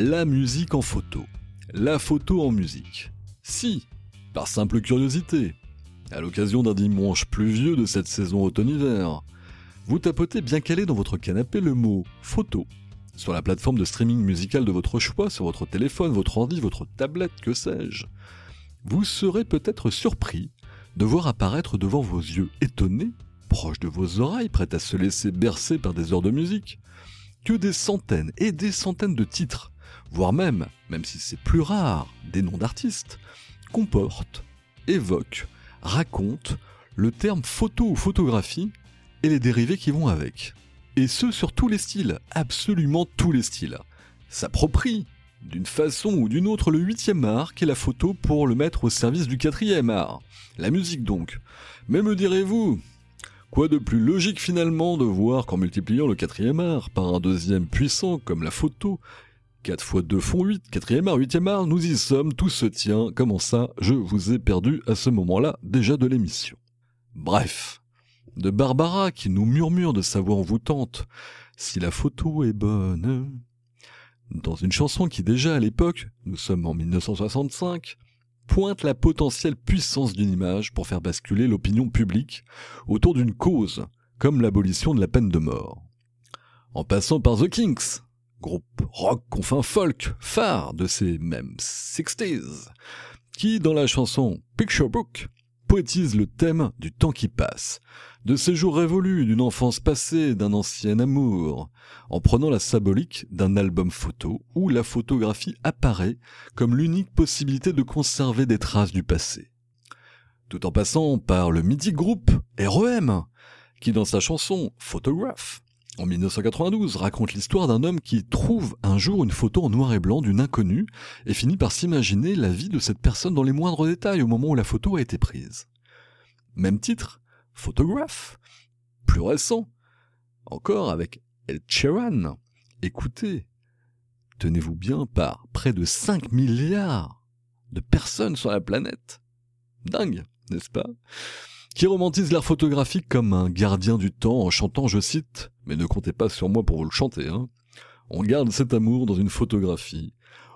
La musique en photo. La photo en musique. Si, par simple curiosité, à l'occasion d'un dimanche pluvieux de cette saison automne-hiver, vous tapotez bien calé dans votre canapé le mot photo sur la plateforme de streaming musical de votre choix, sur votre téléphone, votre ordi, votre tablette, que sais-je. Vous serez peut-être surpris de voir apparaître devant vos yeux étonnés, proches de vos oreilles, prêts à se laisser bercer par des heures de musique, que des centaines et des centaines de titres, voire même, même si c'est plus rare, des noms d'artistes, comportent, évoquent, racontent le terme photo ou photographie et les dérivés qui vont avec. Et ce sur tous les styles, absolument tous les styles. S'approprie, d'une façon ou d'une autre, le huitième art qu'est la photo pour le mettre au service du quatrième art. La musique donc. Mais me direz-vous, quoi de plus logique finalement de voir qu'en multipliant le quatrième art par un deuxième puissant comme la photo, 4 fois 2 font 8, quatrième art, huitième art, nous y sommes, tout se tient, comment ça, je vous ai perdu à ce moment-là déjà de l'émission. Bref, de Barbara qui nous murmure de sa voix envoûtante Si la photo est bonne. Dans une chanson qui déjà à l'époque, nous sommes en 1965, pointe la potentielle puissance d'une image pour faire basculer l'opinion publique autour d'une cause, comme l'abolition de la peine de mort. En passant par The Kinks, groupe rock confin folk phare de ces mêmes 60s, qui dans la chanson Picture Book poétise le thème du temps qui passe, de ces jours révolus, d'une enfance passée, d'un ancien amour, en prenant la symbolique d'un album photo où la photographie apparaît comme l'unique possibilité de conserver des traces du passé. Tout en passant par le mythique groupe REM, qui dans sa chanson Photograph, en 1992, raconte l'histoire d'un homme qui trouve un jour une photo en noir et blanc d'une inconnue et finit par s'imaginer la vie de cette personne dans les moindres détails au moment où la photo a été prise. Même titre, Photograph. Plus récent, encore avec El Cheran. Écoutez, tenez-vous bien par près de 5 milliards de personnes sur la planète. Dingue, n'est-ce pas? Qui romantise l'art photographique comme un gardien du temps en chantant, je cite, mais ne comptez pas sur moi pour vous le chanter. Hein. On garde cet amour dans une photographie.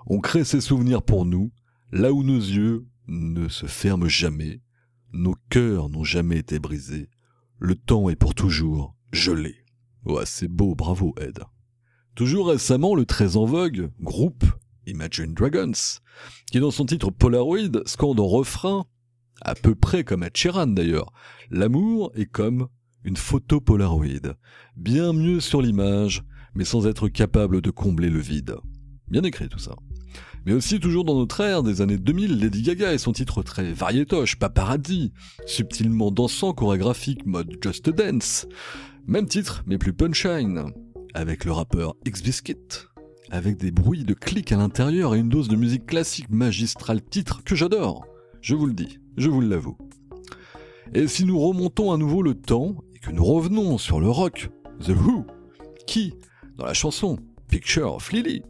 On crée ces souvenirs pour nous, là où nos yeux ne se ferment jamais, nos cœurs n'ont jamais été brisés. Le temps est pour toujours gelé. Ouais, c'est beau, bravo Ed. Toujours récemment, le très en vogue groupe Imagine Dragons, qui dans son titre Polaroid scande en refrain, à peu près comme Ed Sheeran d'ailleurs, l'amour est comme une photo Polaroid, bien mieux sur l'image, mais sans être capable de combler le vide. Bien écrit tout ça. Mais aussi toujours dans notre ère des années 2000, Lady Gaga et son titre très variétoche, Paparazzi, subtilement dansant, chorégraphique, mode Just Dance. Même titre, mais plus punchline, avec le rappeur X-Biscuit, avec des bruits de clics à l'intérieur et une dose de musique classique magistrale titre que j'adore. Je vous le dis, je vous l'avoue. Et si nous remontons à nouveau le temps que nous revenons sur le rock, The Who, qui, dans la chanson Picture of Lily,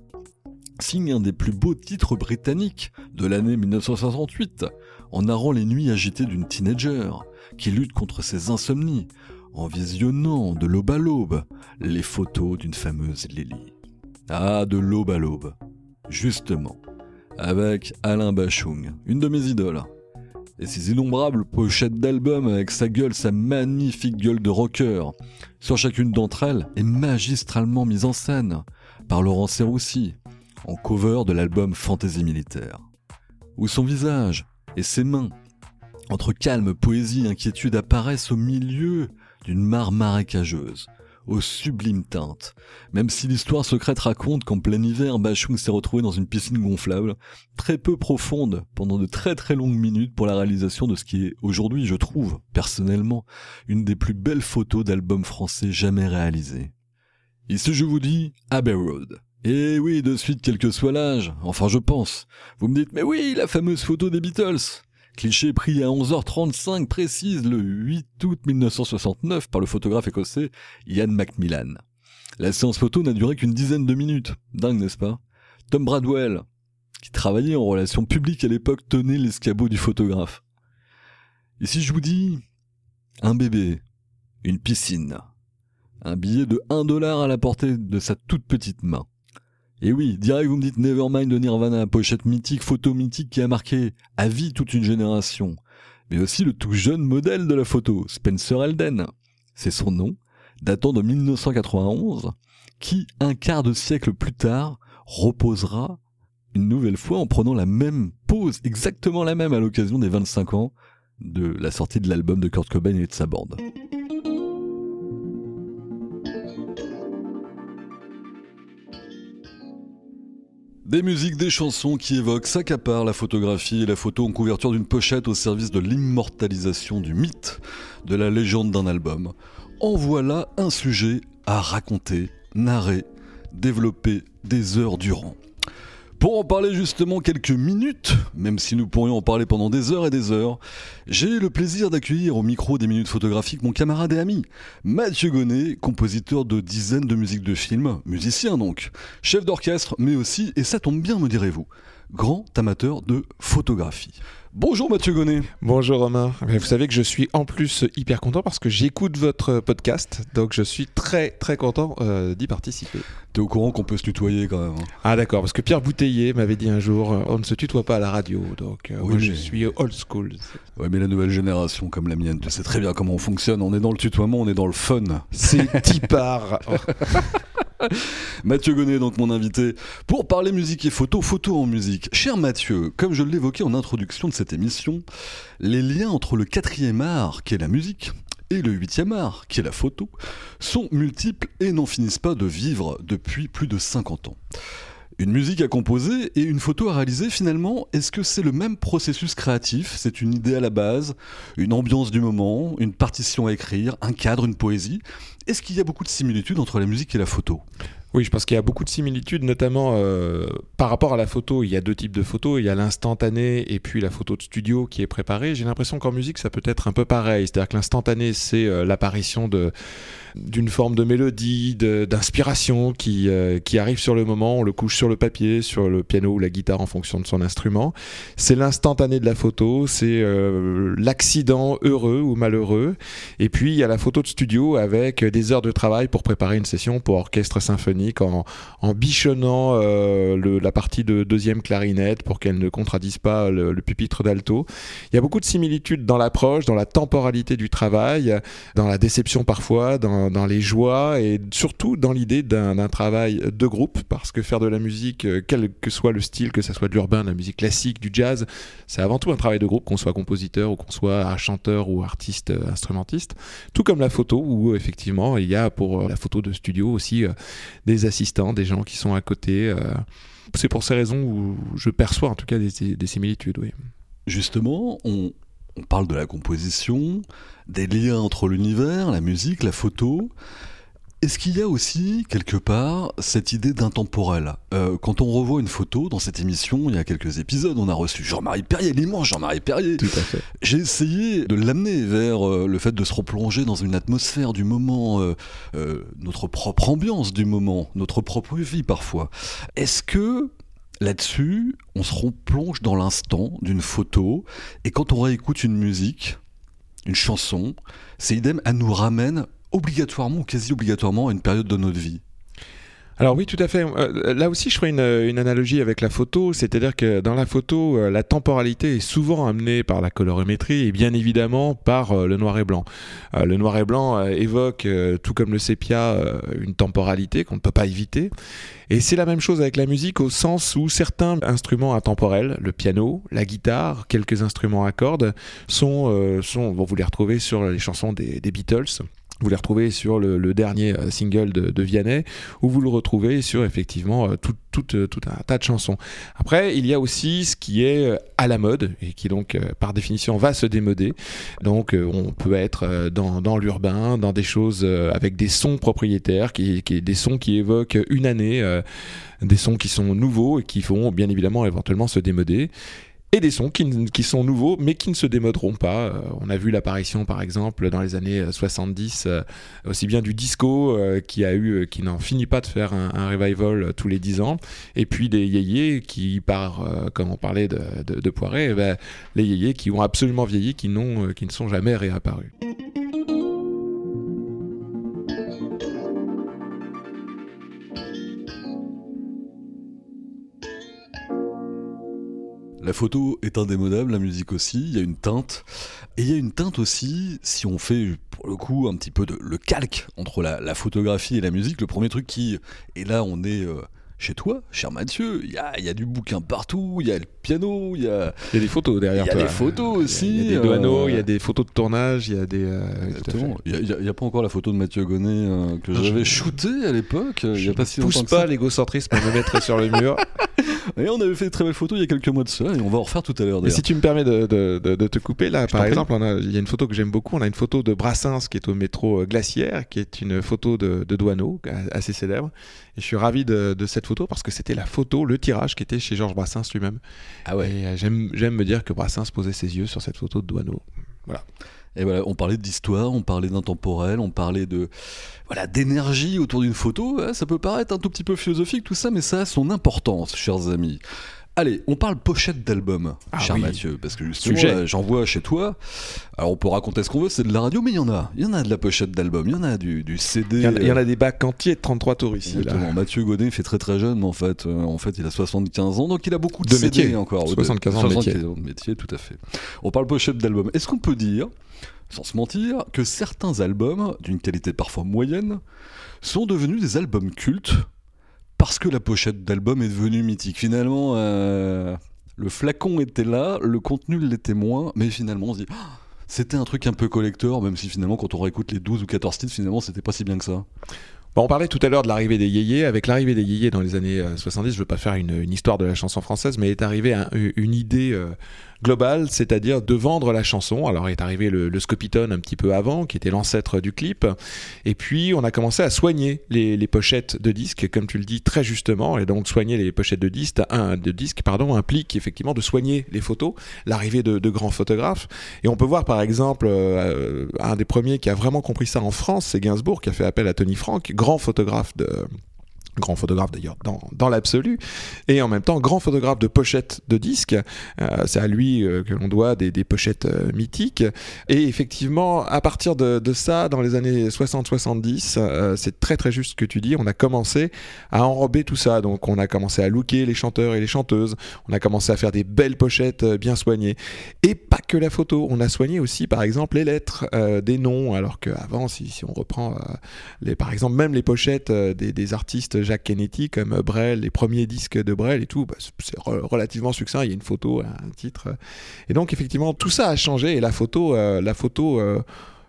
signe un des plus beaux titres britanniques de l'année 1968, en narrant les nuits agitées d'une teenager qui lutte contre ses insomnies, en visionnant de l'aube à l'aube les photos d'une fameuse Lily. Ah, de l'aube à l'aube, justement, avec Alain Bachung, une de mes idoles, et ses innombrables pochettes d'albums avec sa gueule, sa magnifique gueule de rocker. Sur chacune d'entre elles est magistralement mise en scène par Laurent Serroussi, en cover de l'album Fantaisie militaire. Où son visage et ses mains, entre calme, poésie et inquiétude, apparaissent au milieu d'une mare marécageuse, aux sublimes teintes. Même si l'histoire secrète raconte qu'en plein hiver, Bachung s'est retrouvé dans une piscine gonflable, très peu profonde, pendant de très très longues minutes pour la réalisation de ce qui est aujourd'hui, je trouve, personnellement, une des plus belles photos d'albums français jamais réalisées. Ici je vous dis Abbey Road. Et oui, de suite, quel que soit l'âge, enfin je pense. Vous me dites, mais oui, la fameuse photo des Beatles. Cliché pris à 11h35 précise le 8 août 1969 par le photographe écossais Ian Macmillan. La séance photo n'a duré qu'une dizaine de minutes. Dingue, n'est-ce pas? Tom Bradwell, qui travaillait en relations publiques à l'époque, tenait l'escabeau du photographe. Ici, je vous dis, un bébé, une piscine, un billet de 1 dollar à la portée de sa toute petite main. Et oui, direct vous me dites Nevermind de Nirvana, pochette mythique, photo mythique qui a marqué à vie toute une génération. Mais aussi le tout jeune modèle de la photo, Spencer Elden. C'est son nom, datant de 1991, qui, un quart de siècle plus tard, reposera une nouvelle fois en prenant la même pose, exactement la même à l'occasion des 25 ans de la sortie de l'album de Kurt Cobain et de sa bande. Des musiques, des chansons qui évoquent, s'accaparent la photographie et la photo en couverture d'une pochette au service de l'immortalisation du mythe, de la légende d'un album. En voilà un sujet à raconter, narrer, développer des heures durant. Pour en parler justement quelques minutes, même si nous pourrions en parler pendant des heures et des heures, j'ai le plaisir d'accueillir au micro des minutes photographiques mon camarade et ami, Mathieu Gonnet, compositeur de dizaines de musiques de films, musicien donc, chef d'orchestre, mais aussi, et ça tombe bien me direz-vous, grand amateur de photographie. Bonjour Mathieu Gonnet. Bonjour Romain. Vous savez que je suis en plus hyper content parce que j'écoute votre podcast, donc je suis très très content euh, d'y participer. T'es au courant qu'on peut se tutoyer quand même hein Ah d'accord, parce que Pierre Bouteiller m'avait dit un jour, euh, on ne se tutoie pas à la radio, donc euh, moi je suis old school. Ouais mais la nouvelle génération comme la mienne, tu sais très bien comment on fonctionne, on est dans le tutoiement, on est dans le fun. C'est tipar Mathieu Gonnet, donc mon invité, pour parler musique et photo, photo en musique. Cher Mathieu, comme je l'évoquais en introduction de cette émission, les liens entre le quatrième art, qui est la musique, et le huitième art, qui est la photo, sont multiples et n'en finissent pas de vivre depuis plus de 50 ans. Une musique à composer et une photo à réaliser finalement, est-ce que c'est le même processus créatif? C'est une idée à la base, une ambiance du moment, une partition à écrire, un cadre, une poésie? Est-ce qu'il y a beaucoup de similitudes entre la musique et la photo? Oui, je pense qu'il y a beaucoup de similitudes, notamment euh, par rapport à la photo. Il y a deux types de photos. Il y a l'instantané et puis la photo de studio qui est préparée. J'ai l'impression qu'en musique, ça peut être un peu pareil. C'est-à-dire que l'instantané, c'est euh, l'apparition d'une forme de mélodie, d'inspiration qui, euh, qui arrive sur le moment, on le couche sur le papier, sur le piano ou la guitare en fonction de son instrument. C'est l'instantané de la photo, c'est l'accident heureux ou malheureux. Et puis il y a la photo de studio avec des heures de travail pour préparer une session pour orchestre symphonique en, bichonnant euh, la partie de deuxième clarinette pour qu'elle ne contradise pas le, pupitre d'alto. Il y a beaucoup de similitudes dans l'approche, dans la temporalité du travail, dans la déception parfois, dans, les joies et surtout dans l'idée d'un travail de groupe parce que faire de la musique, euh, quel que soit le style, que ce soit de l'urbain, de la musique classique, du jazz, c'est avant tout un travail de groupe, qu'on soit compositeur ou qu'on soit chanteur ou artiste euh, instrumentiste. Tout comme la photo où effectivement il y a pour la photo de studio aussi des des assistants, des gens qui sont à côté. Euh, c'est pour ces raisons où je perçois en tout cas des, similitudes. Oui. Justement, on, on parle de la composition, des liens entre l'univers, la musique, la photo. Est-ce qu'il y a aussi, quelque part, cette idée d'intemporel? Euh, Quand on revoit une photo dans cette émission, il y a quelques épisodes, on a reçu Jean-Marie Perrier, l'immense Jean-Marie Perrier. Tout à fait. J'ai essayé de l'amener vers euh, le fait de se replonger dans une atmosphère du moment, euh, notre propre ambiance du moment, notre propre vie parfois. Est-ce que là-dessus, on se replonge dans l'instant d'une photo, et quand on réécoute une musique, une chanson, c'est idem, elle nous ramène obligatoirement ou quasi obligatoirement à une période de notre vie alors oui, tout à fait. Euh, là aussi, je ferai une, analogie avec la photo, c'est-à-dire que dans la photo, euh, la temporalité est souvent amenée par la colorimétrie et bien évidemment par euh, le noir et blanc. le noir et blanc évoque, tout comme le sépia, une temporalité qu'on ne peut pas éviter. Et c'est la même chose avec la musique au sens où certains instruments intemporels, le piano, la guitare, quelques instruments à cordes, sont, sont vous les retrouvez sur les chansons des Beatles Vous les retrouvez sur le, dernier euh, single de, Vianney, ou vous le retrouvez sur effectivement euh, euh, tout, un tas de chansons. Après, il y a aussi ce qui est à la mode, et qui donc par définition va se démoder. Donc on peut être dans, l'urbain, dans des choses avec des sons propriétaires, qui, des sons qui évoquent une année, des sons qui sont nouveaux et qui vont bien évidemment éventuellement se démoder et des sons qui, sont nouveaux mais qui ne se démoderont pas. Euh, on a vu l'apparition par exemple dans les années 70 euh, euh, aussi bien du disco qui a eu qui n'en finit pas de faire un, revival tous les 10 ans et puis des yéyés qui par comme on parlait de, de, eh ben, les yéyés qui ont absolument vieilli qui, qui ne sont jamais réapparus. La photo est indémodable, la musique aussi, il y a une teinte. Et il y a une teinte aussi, si on fait pour le coup un petit peu de, le calque entre la, photographie et la musique, le premier truc qui, et là on est... Euh, chez toi, cher Mathieu, il y a, y a, du bouquin partout, il y a le piano, il y a... Il y a des photos derrière toi. Il y a des photos aussi. Il y a des douaneaux, il y a des photos de tournage, il y a des... Euh, il n'y a, pas encore la photo de Mathieu Gonnet euh, que j'avais shooté à l'époque. Pas si pousse pas l'égocentrisme à me mettre sur le mur. Et on avait fait de très belles photos il y a quelques mois de ça, et on va en refaire tout à l'heure. Mais si tu me permets de, de, te couper, là, par exemple, il y a une photo que j'aime beaucoup. On a une photo de Brassens qui est au métro Glacière, qui est une photo de, Douaneau, assez célèbre. Et je suis ravi de, cette photo parce que c'était la photo, le tirage qui était chez Georges Brassens lui-même. Ah ouais. Et euh, j'aime me dire que Brassens posait ses yeux sur cette photo de Douaneau. Voilà. Et voilà, on parlait d'histoire, on parlait d'intemporel, on parlait de voilà d'énergie autour d'une photo. Ça peut paraître un tout petit peu philosophique tout ça, mais ça a son importance, chers amis. Allez, on parle pochette d'album, ah cher Mathieu, parce que justement, j'en vois chez toi. Alors, on peut raconter ce qu'on veut, c'est de la radio, mais il y en a. Il y en a de la pochette d'album, il y en a du, CD. Il y, en a, des bacs entiers de 33 tours ici. Mathieu Godet fait très très jeune, en fait. Euh, en fait, il a 75 ans, donc il a beaucoup de, de CD encore. 75 ans de métier. ans de métier, tout à fait. On parle pochette d'album. Est-ce qu'on peut dire, sans se mentir, que certains albums, d'une qualité parfois moyenne, sont devenus des albums cultes parce que la pochette d'album est devenue mythique. Finalement, euh, le flacon était là, le contenu l'était moins, mais finalement on se dit, ah, c'était un truc un peu collector, même si finalement quand on réécoute les 12 ou 14 titres, finalement c'était pas si bien que ça. Bon, on parlait tout à l'heure de l'arrivée des yéyés. Avec l'arrivée des yéyés dans les années 70, euh, je veux pas faire une, histoire de la chanson française, mais est arrivée une idée euh, global, c'est-à-dire de vendre la chanson. Alors est arrivé le, le un petit peu avant, qui était l'ancêtre du clip. Et puis on a commencé à soigner les, pochettes de disques, comme tu le dis très justement. Et donc soigner les pochettes de disques, un, de disques pardon, implique effectivement de soigner les photos, l'arrivée de, grands photographes. Et on peut voir par exemple euh, un des premiers qui a vraiment compris ça en France, c'est Gainsbourg, qui a fait appel à Tony Frank, grand photographe de grand photographe d'ailleurs dans, dans l'absolu, et en même temps grand photographe de pochettes de disques. Euh, c'est à lui euh, que l'on doit des, des pochettes euh, mythiques. Et effectivement, à partir de, ça, dans les années 60-70, c'est très très juste ce que tu dis, on a commencé à enrober tout ça. Donc on a commencé à looker les chanteurs et les chanteuses, on a commencé à faire des belles pochettes bien soignées. Et pas que la photo, on a soigné aussi par exemple les lettres, des noms, alors qu'avant, si, si on reprend les, par exemple même les pochettes des artistes Jacques Kennedy comme Brel, les premiers disques de Brel et tout, bah, c'est relativement succinct. Il y a une photo, un titre. Et donc effectivement, tout ça a changé et la photo, euh, la photo. Euh,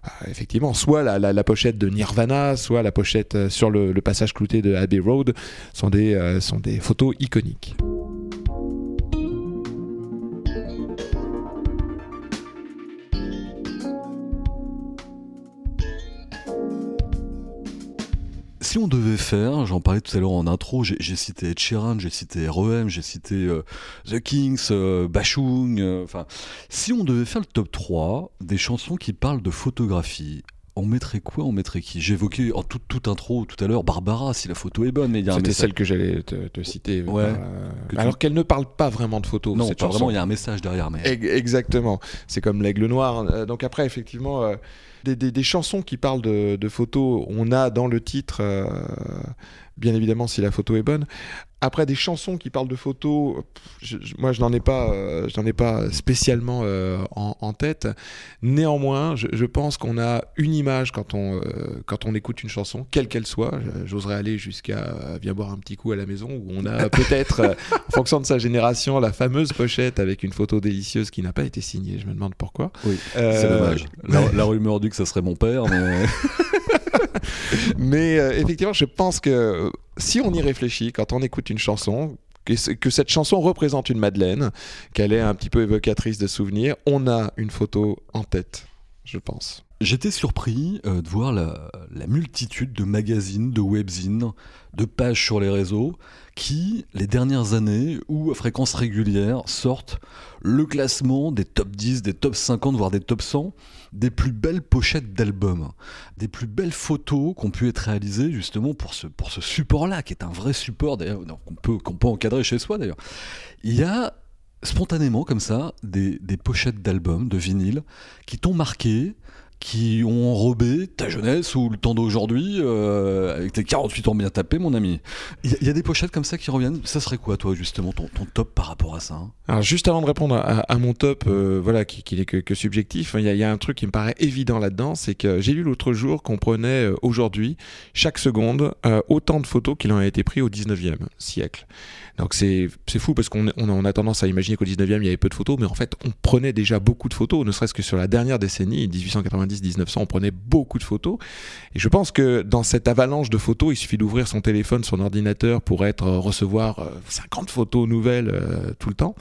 euh, effectivement, soit la, pochette de Nirvana, soit la pochette sur le, passage clouté de Abbey Road sont des, sont des photos iconiques. Si on devait faire, j'en parlais tout à l'heure en intro, j'ai cité Ed Sheeran, j'ai cité REM, j'ai cité euh, The Kings, euh, Bashung, euh, enfin, si on devait faire le top 3 des chansons qui parlent de photographie, on mettrait quoi On mettrait qui? Évoqué en toute, toute intro tout à l'heure Barbara, si la photo est bonne. mais C'était celle que j'allais te, citer. Ouais, alors qu'elle ne parle pas vraiment de photos. Non, pas vraiment, il y a un message derrière. Mais... Exactement. C'est comme l'aigle noir. Donc après, effectivement des, chansons qui parlent de, photos, on a dans le titre, euh, bien évidemment si la photo est bonne. Après, des chansons qui parlent de photos, moi, je n'en ai pas, euh, je n'en ai pas spécialement euh, en, tête. Néanmoins, je, pense qu'on a une image quand on, euh, quand on écoute une chanson, quelle qu'elle soit. J'oserais aller jusqu'à Viens boire un petit coup à la maison, où on a peut-être, en fonction de sa génération, la fameuse pochette avec une photo délicieuse qui n'a pas été signée. Je me demande pourquoi. Oui, c'est dommage. La, la, rumeur dit que ça serait mon père, mais. mais effectivement, je pense que si on y réfléchit, quand on écoute une chanson, que, cette chanson représente une Madeleine, qu'elle est un petit peu évocatrice de souvenirs, on a une photo en tête, je pense. J'étais surpris euh, de voir la, multitude de magazines, de webzines, de pages sur les réseaux qui, les dernières années ou à fréquence régulière, sortent le classement des top 10, des top 50, voire des top 100 des plus belles pochettes d'albums, des plus belles photos qui ont pu être réalisées justement pour ce, pour ce support-là, qui est un vrai support qu'on peut, peut encadrer chez soi d'ailleurs. Il y a spontanément comme ça des, des pochettes d'albums, de vinyle, qui t'ont marqué, qui ont enrobé ta jeunesse ou le temps d'aujourd'hui euh, avec tes 48 ans bien tapés, mon ami. Il y, a des pochettes comme ça qui reviennent. Ça serait quoi, toi, justement, ton, top par rapport à ça hein? Alors, juste avant de répondre à, mon top, euh, voilà, qui, n'est que, subjectif, il y, a un truc qui me paraît évident là-dedans, c'est que j'ai lu l'autre jour qu'on prenait euh, aujourd'hui, chaque seconde, autant de photos qu'il en a été pris au 19e siècle. Donc c'est fou parce qu'on on a tendance à imaginer qu'au 19e il y avait peu de photos, mais en fait on prenait déjà beaucoup de photos, ne serait-ce que sur la dernière décennie, 1890-1900, on prenait beaucoup de photos. Et je pense que dans cette avalanche de photos, il suffit d'ouvrir son téléphone, son ordinateur pour être euh, recevoir 50 euh, photos nouvelles euh, tout le temps.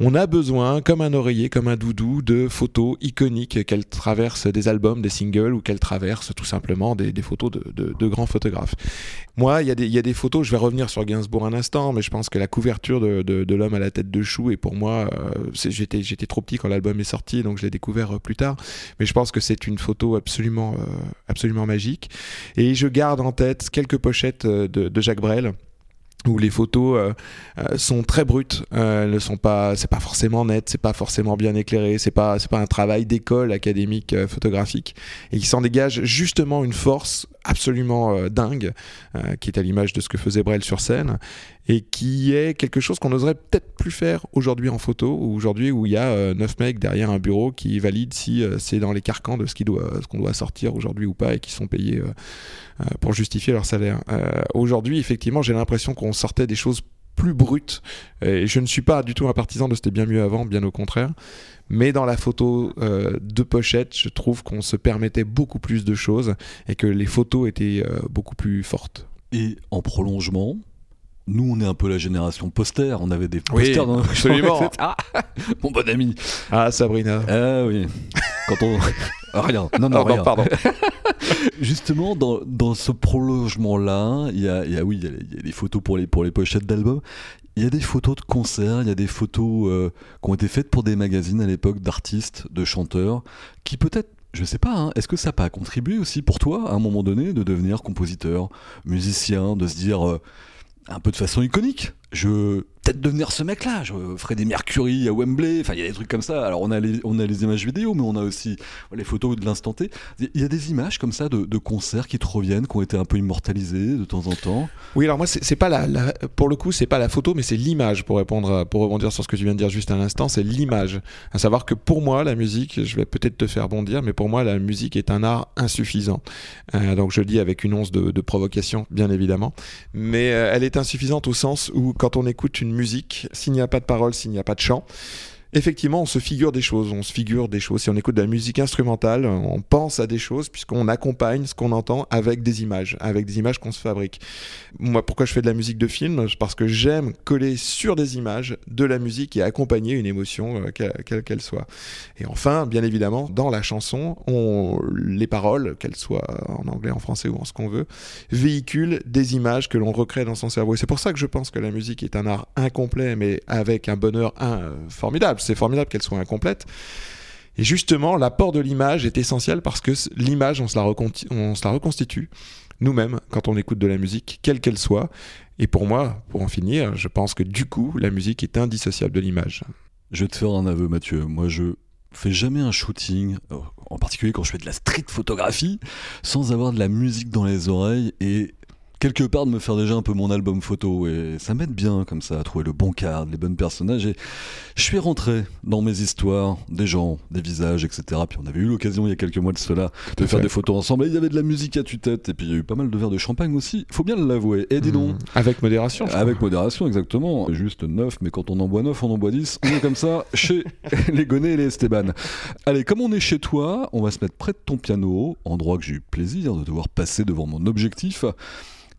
On a besoin, comme un oreiller, comme un doudou, de photos iconiques qu'elles traversent des albums, des singles ou qu'elles traversent tout simplement des, photos de, grands photographes. Moi, il y, a des photos, je vais revenir sur Gainsbourg un instant, mais je pense que la couverture de, l'homme à la tête de chou et pour moi euh, j'étais trop petit quand l'album est sorti donc je l'ai découvert plus tard mais je pense que c'est une photo absolument euh, absolument magique. Et je garde en tête quelques pochettes de, de Jacques Brel où les photos euh, euh, sont très brutes, euh, ne sont pas, c'est pas forcément net, c'est pas forcément bien éclairé, c'est pas, c'est pas un travail d'école académique photographique, et qui s'en dégage justement une force absolument dingue, qui est à l'image de ce que faisait Brel sur scène, et qui est quelque chose qu'on n'oserait peut-être plus faire aujourd'hui en photo, ou aujourd'hui où il y a neuf mecs derrière un bureau qui valident si c'est dans les carcans de ce qu'on doit sortir aujourd'hui ou pas, et qui sont payés pour justifier leur salaire. aujourd'hui, effectivement, j'ai l'impression qu'on sortait des choses plus brutes. Et je ne suis pas du tout un partisan de c'était bien mieux avant, bien au contraire. Mais dans la photo euh, de pochette, je trouve qu'on se permettait beaucoup plus de choses et que les photos étaient euh, beaucoup plus fortes. Et en prolongement, nous, on est un peu la génération poster. On avait des posters dans absolument. ah, mon bon ami. Ah, Sabrina. Ah oui. Quand on. rien. Non, non, rien. pardon. Justement, dans, dans ce prolongement-là, il y a, y a, oui, il y, a des photos pour les, pour les pochettes d'albums. Il y a des photos de concerts, il y a des photos euh, qui ont été faites pour des magazines à l'époque d'artistes, de chanteurs, qui peut-être je sais pas, hein, est-ce que ça n'a pas contribué aussi pour toi, à un moment donné, de devenir compositeur, musicien, de se dire, euh, un peu de façon iconique, je peut-être devenir ce mec-là. Je ferai des Mercury à Wembley. Enfin, il y a des trucs comme ça. Alors, on a les, on a les images vidéo, mais on a aussi les photos de l'instant T. Il y a des images comme ça de, concerts qui te reviennent, qui ont été un peu immortalisées de temps en temps. Oui, alors moi, c'est pas la, pour le coup, c'est pas la photo, mais c'est l'image. Pour répondre, pour rebondir sur ce que tu viens de dire juste à l'instant, c'est l'image. À savoir que pour moi, la musique, je vais peut-être te faire bondir, mais pour moi, la musique est un art insuffisant. Euh, donc, je le dis avec une once de, provocation, bien évidemment, mais euh, elle est insuffisante au sens où quand on écoute une musique, s'il n'y a pas de parole, s'il n'y a pas de chant, effectivement, on se figure des choses, on se figure des choses. Si on écoute de la musique instrumentale, on pense à des choses puisqu'on accompagne ce qu'on entend avec des images, avec des images qu'on se fabrique. Moi, pourquoi je fais de la musique de film? Parce que j'aime coller sur des images de la musique et accompagner une émotion, euh, quelle qu'elle soit. Et enfin, bien évidemment, dans la chanson, on, les paroles, qu'elles soient en anglais, en français ou en ce qu'on veut, véhiculent des images que l'on recrée dans son cerveau. Et c'est pour ça que je pense que la musique est un art incomplet, mais avec un bonheur formidable c'est formidable qu'elle soit incomplète. Et justement, l'apport de l'image est essentiel parce que l'image, on, se la reconstitue nous-mêmes quand on écoute de la musique, quelle qu'elle soit. Et pour moi, pour en finir, je pense que du coup, la musique est indissociable de l'image. Je vais te faire un aveu, Mathieu. Moi, je fais jamais un shooting, euh, en particulier quand je fais de la street photographie, sans avoir de la musique dans les oreilles. Et quelque part de me faire déjà un peu mon album photo et ça m'aide bien comme ça à trouver le bon cadre, les bonnes personnages et je suis rentré dans mes histoires, des gens, des visages, etc. Puis on avait eu l'occasion il y a quelques mois de cela de faire des photos ensemble et il y avait de la musique à tue-tête et puis il y a eu pas mal de verres de champagne aussi, faut bien l'avouer. Et dis donc. Mmh. Avec modération. Avec modération, exactement. Juste neuf, mais quand on en boit neuf, on en boit 10. On est comme ça chez les Gonnet et les Esteban. Allez, comme on est chez toi, on va se mettre près de ton piano, endroit que j'ai eu plaisir de devoir passer devant mon objectif.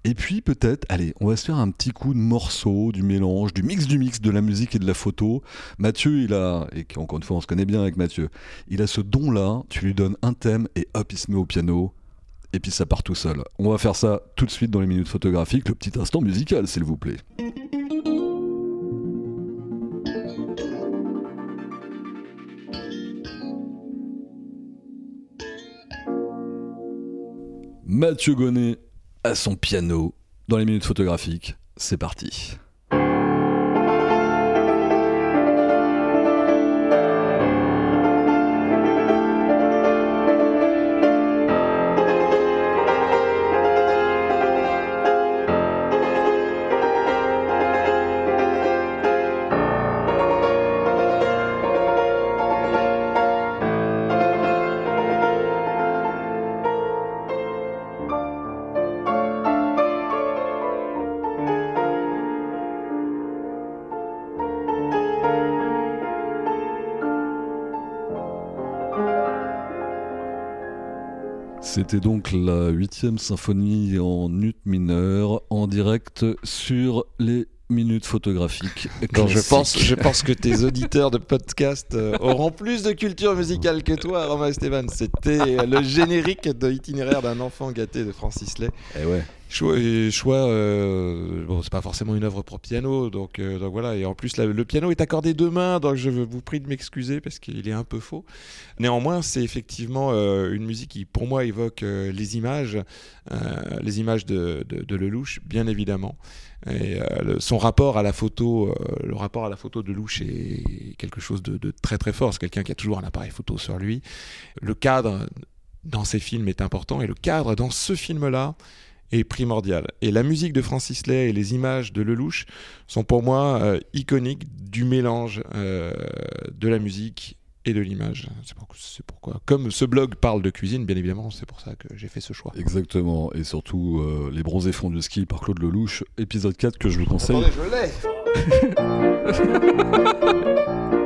Et puis peut-être, allez, on va se faire un petit coup de morceau, du mélange, du mix du mix de la musique et de la photo. Mathieu, il a, et encore une fois on se connaît bien avec Mathieu, il a ce don-là, tu lui donnes un thème et hop, il se met au piano. Et puis ça part tout seul. On va faire ça tout de suite dans les minutes photographiques, le petit instant musical s'il vous plaît. Mathieu Gonnet son piano dans les minutes photographiques. C'est parti. C'était donc la huitième symphonie en ut mineur en direct sur les minutes photographiques. je pense, je pense que tes auditeurs de podcast euh, auront plus de culture musicale que toi, Romain Esteban. C'était le générique de l'itinéraire d'un enfant gâté de Francis Lay. Et eh ouais. Choix, choix euh, bon, c'est pas forcément une œuvre pour piano, donc, euh, voilà. Et en plus, le piano est accordé deux mains, donc je vous prie de m'excuser parce qu'il est un peu faux. Néanmoins, c'est effectivement euh, une musique qui, pour moi, évoque les images, les images de, de, Lelouch, bien évidemment. Et son rapport à la photo, le rapport à la photo de Lelouch est quelque chose de, de très très fort. C'est quelqu'un qui a toujours un appareil photo sur lui. Le cadre dans ses films est important et le cadre dans ce film-là est primordial. Et la musique de Francis Lay et les images de Lelouch sont pour moi euh, iconiques du mélange euh, de la musique et de l'image. C'est pourquoi, comme ce blog parle de cuisine, bien évidemment, c'est pour ça que j'ai fait ce choix. Exactement, et surtout euh, Les bronzés fonds du ski par Claude Lelouch, épisode 4 que je vous conseille. Attendez, je l'ai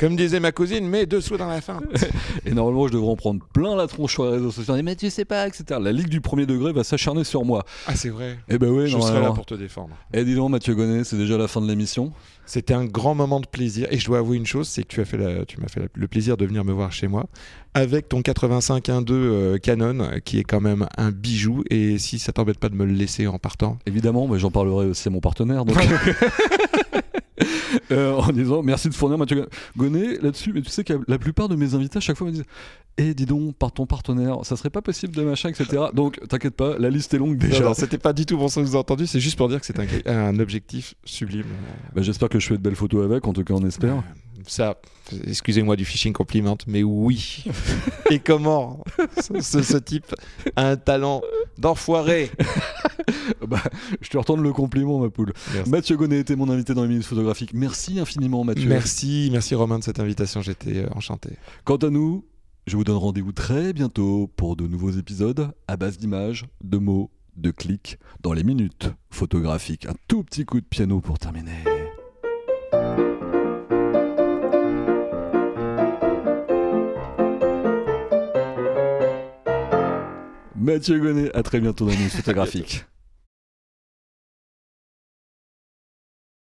Comme disait ma cousine, mets deux sous dans la fin. et normalement, je devrais en prendre plein la tronche sur les réseaux sociaux. Mais tu sais pas, etc. La Ligue du premier degré va s'acharner sur moi. Ah, c'est vrai. Et eh ben oui, je serai là pour te défendre. Et eh, dis donc, Mathieu Gonnet, c'est déjà la fin de l'émission. C'était un grand moment de plaisir. Et je dois avouer une chose, c'est que tu as fait tu m'as fait le plaisir de venir me voir chez moi avec ton 85.1.2 euh, Canon, qui est quand même un bijou. Et si ça t'embête pas de me le laisser en partant. Évidemment, mais j'en parlerai aussi à mon partenaire. Donc... Euh, en disant merci de fournir Mathieu Gonnet là-dessus. Mais tu sais que la plupart de mes invités à chaque fois me disent Eh, dis donc, par ton partenaire, ça serait pas possible de machin, etc. Donc, t'inquiète pas, la liste est longue déjà. Non, c'était pas du tout bon sens entendu, c'est juste pour dire que c'est un, objectif sublime. Bah, j'espère que je fais de belles photos avec, en tout cas, on espère. Ça, excusez-moi du phishing compliment, mais oui. Et comment ce, type a un talent d'enfoiré? Bah, Je te retourne le compliment, ma poule. Mathieu Gonnet était mon invité dans les minutes photographiques. Merci infiniment, Mathieu. Merci, merci Romain de cette invitation. J'étais euh, enchanté. Quant à nous, je vous donne rendez-vous très bientôt pour de nouveaux épisodes à base d'images, de mots, de clics dans les minutes photographiques. Un tout petit coup de piano pour terminer. Mathieu Gonnet, à très bientôt dans les photographiques.